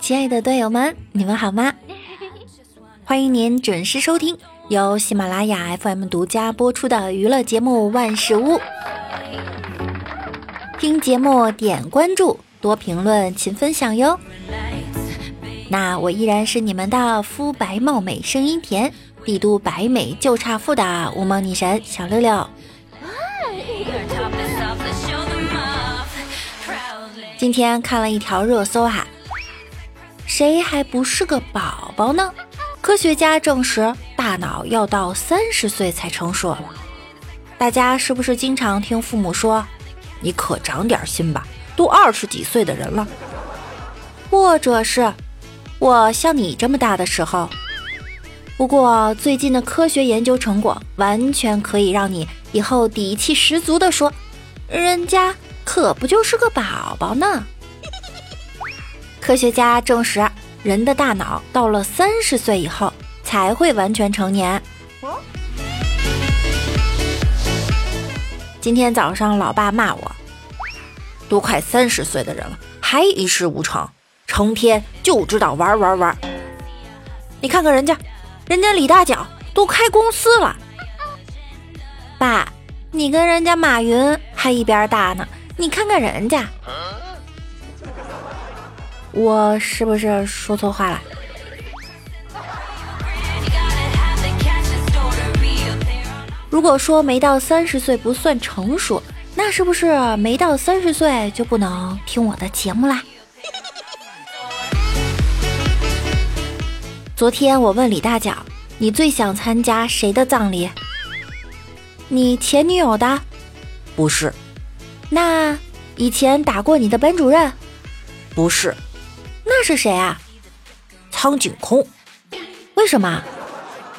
亲爱的队友们，你们好吗？欢迎您准时收听由喜马拉雅 FM 独家播出的娱乐节目《万事屋》。听节目点关注，多评论，勤分享哟。那我依然是你们的肤白貌美、声音甜、帝都白美就差富的无毛女神小六六。今天看了一条热搜啊，谁还不是个宝宝呢？科学家证实，大脑要到三十岁才成熟。大家是不是经常听父母说：“你可长点心吧，都二十几岁的人了。”或者是“我像你这么大的时候”。不过最近的科学研究成果，完全可以让你以后底气十足地说：“人家。”可不就是个宝宝呢！科学家证实，人的大脑到了三十岁以后才会完全成年。今天早上，老爸骂我：“都快三十岁的人了，还一事无成，成天就知道玩玩玩。”你看看人家，人家李大脚都开公司了。爸，你跟人家马云还一边大呢。你看看人家，我是不是说错话了？如果说没到三十岁不算成熟，那是不是没到三十岁就不能听我的节目啦？昨天我问李大脚，你最想参加谁的葬礼？你前女友的？不是。那以前打过你的班主任，不是，那是谁啊？苍井空。为什么？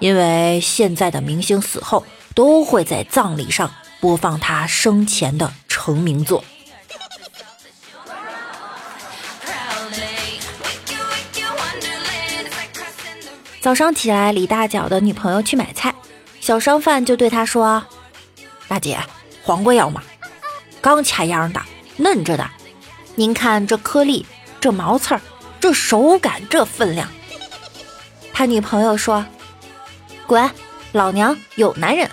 因为现在的明星死后都会在葬礼上播放他生前的成名作。早上起来，李大脚的女朋友去买菜，小商贩就对他说：“大姐，黄瓜要吗？”刚掐秧的，嫩着的，您看这颗粒，这毛刺儿，这手感，这分量。他女朋友说：“滚，老娘有男人。”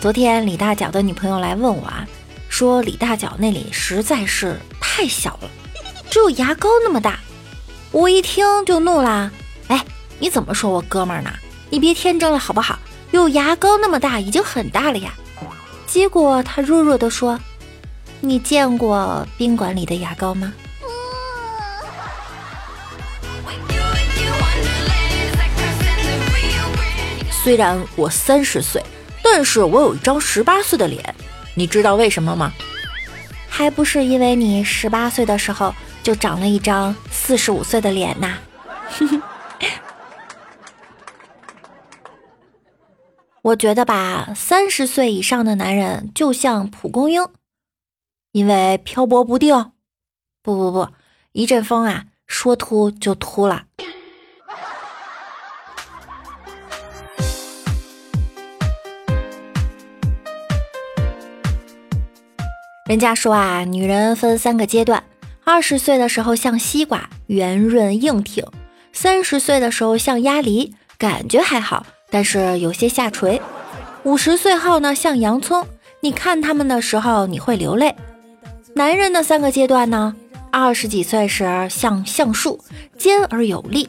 昨天李大脚的女朋友来问我啊，说李大脚那里实在是太小了，只有牙膏那么大。我一听就怒啦，哎！你怎么说我哥们儿呢？你别天真了好不好？有牙膏那么大已经很大了呀。结果他弱弱的说：“你见过宾馆里的牙膏吗？” 虽然我三十岁，但是我有一张十八岁的脸。你知道为什么吗？还不是因为你十八岁的时候就长了一张四十五岁的脸呐。我觉得吧，三十岁以上的男人就像蒲公英，因为漂泊不定。不不不，一阵风啊，说秃就秃了。人家说啊，女人分三个阶段：二十岁的时候像西瓜，圆润硬挺；三十岁的时候像鸭梨，感觉还好。但是有些下垂，五十岁后呢像洋葱，你看他们的时候你会流泪。男人的三个阶段呢，二十几岁时像橡树，尖而有力；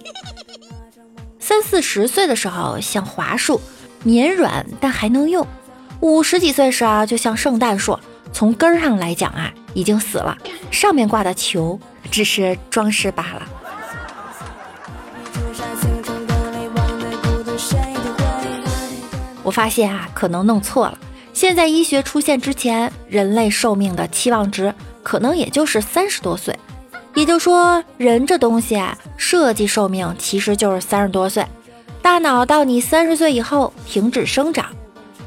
三四十岁的时候像桦树，绵软但还能用；五十几岁时啊就像圣诞树，从根上来讲啊已经死了，上面挂的球只是装饰罢了。我发现啊，可能弄错了。现在医学出现之前，人类寿命的期望值可能也就是三十多岁。也就是说，人这东西啊，设计寿命其实就是三十多岁。大脑到你三十岁以后停止生长，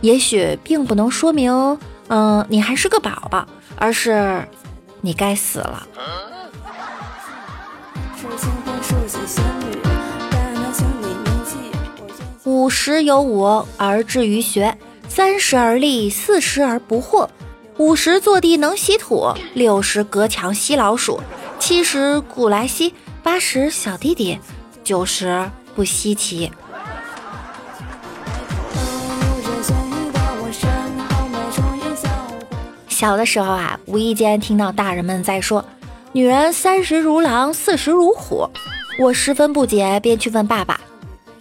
也许并不能说明，嗯，你还是个宝宝，而是你该死了。五十有五而志于学，三十而立，四十而不惑，五十坐地能吸土，六十隔墙吸老鼠，七十古来稀，八十小弟弟，九十不稀奇。小的时候啊，无意间听到大人们在说“女人三十如狼，四十如虎”，我十分不解，便去问爸爸：“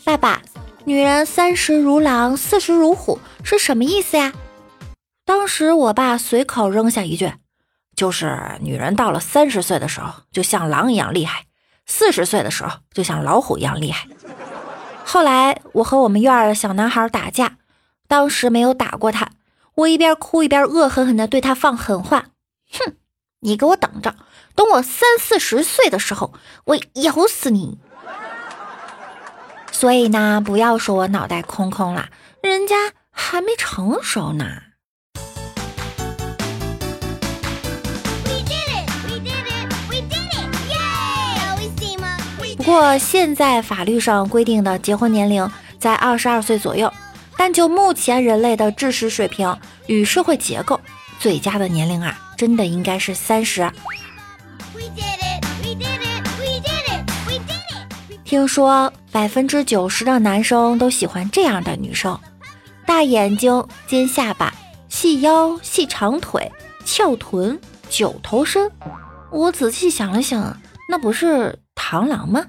爸爸，女人三十如狼，四十如虎是什么意思呀？”当时我爸随口扔下一句：“就是女人到了三十岁的时候，就像狼一样厉害；四十岁的时候，就像老虎一样厉害。”后来我和我们院儿小男孩打架，当时没有打过他。我一边哭一边恶狠狠地对他放狠话：“哼，你给我等着，等我三四十岁的时候，我咬死你！”所以呢，不要说我脑袋空空了，人家还没成熟呢。不过现在法律上规定的结婚年龄在二十二岁左右。但就目前人类的知识水平与社会结构，最佳的年龄啊，真的应该是三十。听说百分之九十的男生都喜欢这样的女生：大眼睛、尖下巴、细腰、细长腿、翘臀、九头身。我仔细想了想，那不是螳螂吗？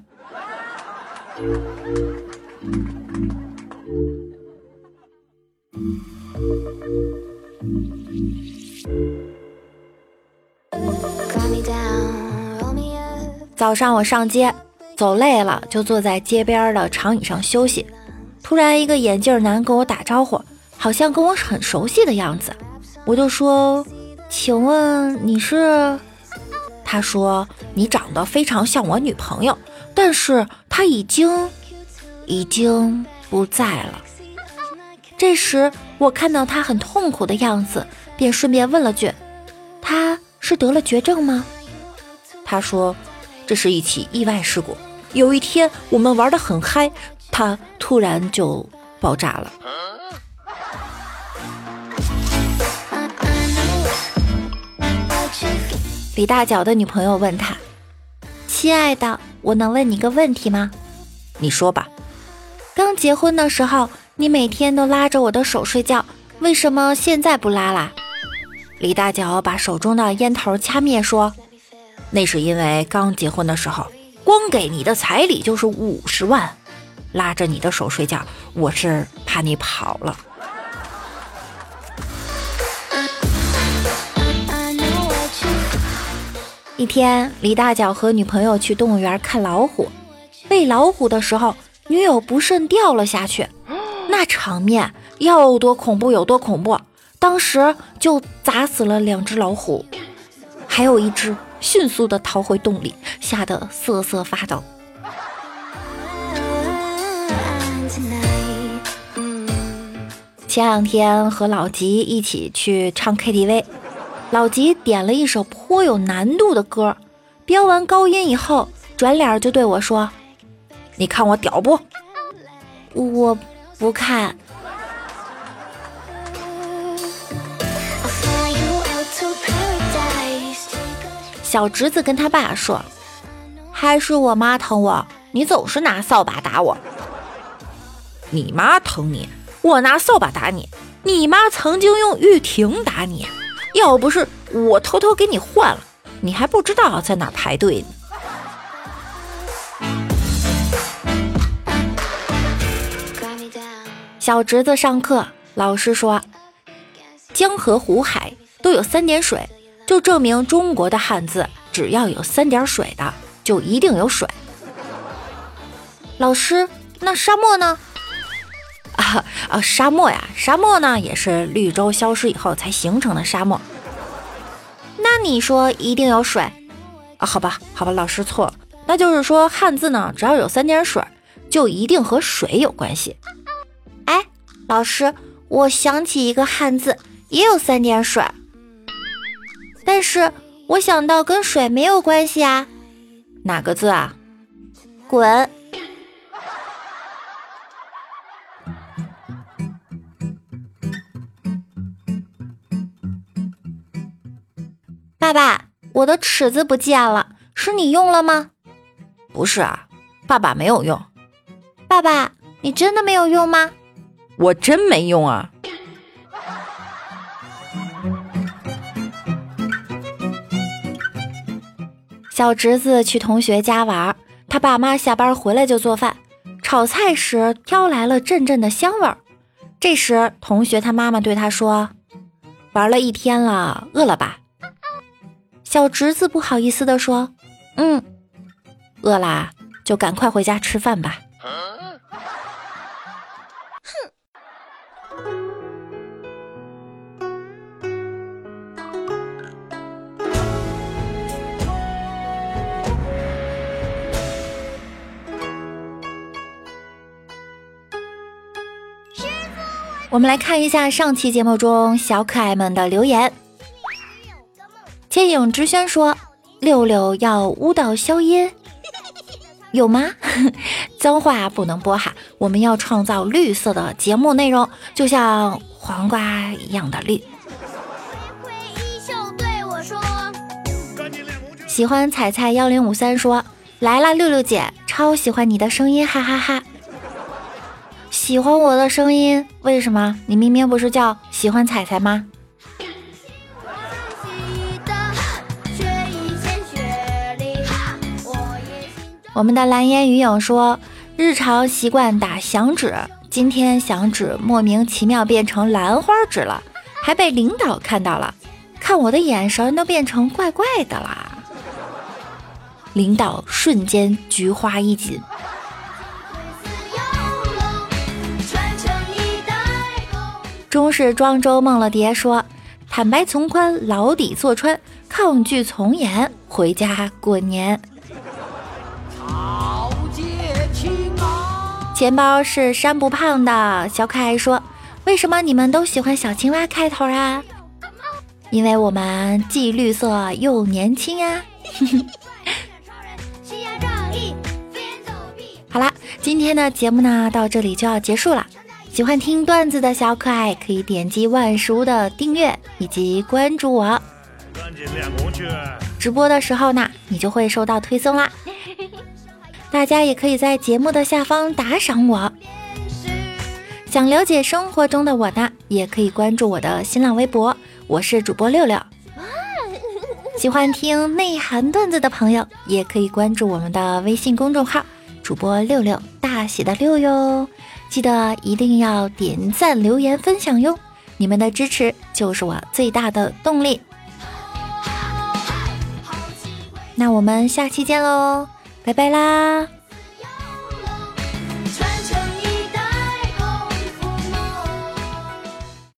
早上我上街走累了，就坐在街边的长椅上休息。突然，一个眼镜男跟我打招呼，好像跟我很熟悉的样子。我就说：“请问你是？”他说：“你长得非常像我女朋友，但是她已经已经不在了。”这时，我看到他很痛苦的样子，便顺便问了句：“他是得了绝症吗？”他说：“这是一起意外事故。有一天我们玩得很嗨，他突然就爆炸了。”李大脚的女朋友问他：“亲爱的，我能问你个问题吗？”“你说吧。”刚结婚的时候。你每天都拉着我的手睡觉，为什么现在不拉啦？李大脚把手中的烟头掐灭，说：“那是因为刚结婚的时候，光给你的彩礼就是五十万，拉着你的手睡觉，我是怕你跑了。”一天，李大脚和女朋友去动物园看老虎，喂老虎的时候，女友不慎掉了下去。那场面要多恐怖有多恐怖，当时就砸死了两只老虎，还有一只迅速的逃回洞里，吓得瑟瑟发抖。前两天和老吉一起去唱 KTV，老吉点了一首颇有难度的歌，飙完高音以后，转脸就对我说：“你看我屌不？”我。不看。小侄子跟他爸说：“还是我妈疼我，你总是拿扫把打我。你妈疼你，我拿扫把打你。你妈曾经用玉婷打你，要不是我偷偷给你换了，你还不知道在哪排队呢。”小侄子上课，老师说：“江河湖海都有三点水，就证明中国的汉字只要有三点水的，就一定有水。”老师，那沙漠呢？啊啊，沙漠呀，沙漠呢也是绿洲消失以后才形成的沙漠。那你说一定有水啊？好吧，好吧，老师错了，那就是说汉字呢，只要有三点水，就一定和水有关系。哎老师，我想起一个汉字，也有三点水，但是我想到跟水没有关系啊。哪个字啊？滚。爸爸我的尺子不见了是你用了吗？不是啊爸爸没有用。爸爸你真的没有用吗？我真没用啊。小侄子去同学家玩，他爸妈下班回来就做饭，炒菜时飘来了阵阵的香味儿。这时，同学他妈妈对他说：“玩了一天了，饿了吧？”小侄子不好意思地说：“嗯，饿啦，就赶快回家吃饭吧。”我们来看一下上期节目中小可爱们的留言。天影之轩说：“六六要舞蹈消音，有吗？脏话不能播哈，我们要创造绿色的节目内容，就像黄瓜一样的绿。”喜欢彩彩幺零五三说：“来啦，六六姐，超喜欢你的声音，哈哈哈。”喜欢我的声音？为什么？你明明不是叫喜欢彩彩吗？我们的蓝烟鱼影说，日常习惯打响指，今天响指莫名其妙变成兰花指了，还被领导看到了，看我的眼神都变成怪怪的啦。领导瞬间菊花一紧。中式庄周梦了蝶说：“坦白从宽，牢底坐穿，抗拒从严，回家过年。”钱包是山不胖的小可爱说：“为什么你们都喜欢小青蛙开头啊？因为我们既绿色又年轻啊！” 好啦，今天的节目呢，到这里就要结束了。喜欢听段子的小可爱可以点击万叔的订阅以及关注我。直播的时候呢，你就会收到推送啦。大家也可以在节目的下方打赏我。想了解生活中的我呢，也可以关注我的新浪微博，我是主播六六。喜欢听内涵段子的朋友，也可以关注我们的微信公众号，主播六六大写的六哟。记得一定要点赞、留言、分享哟！你们的支持就是我最大的动力。那我们下期见喽，拜拜啦！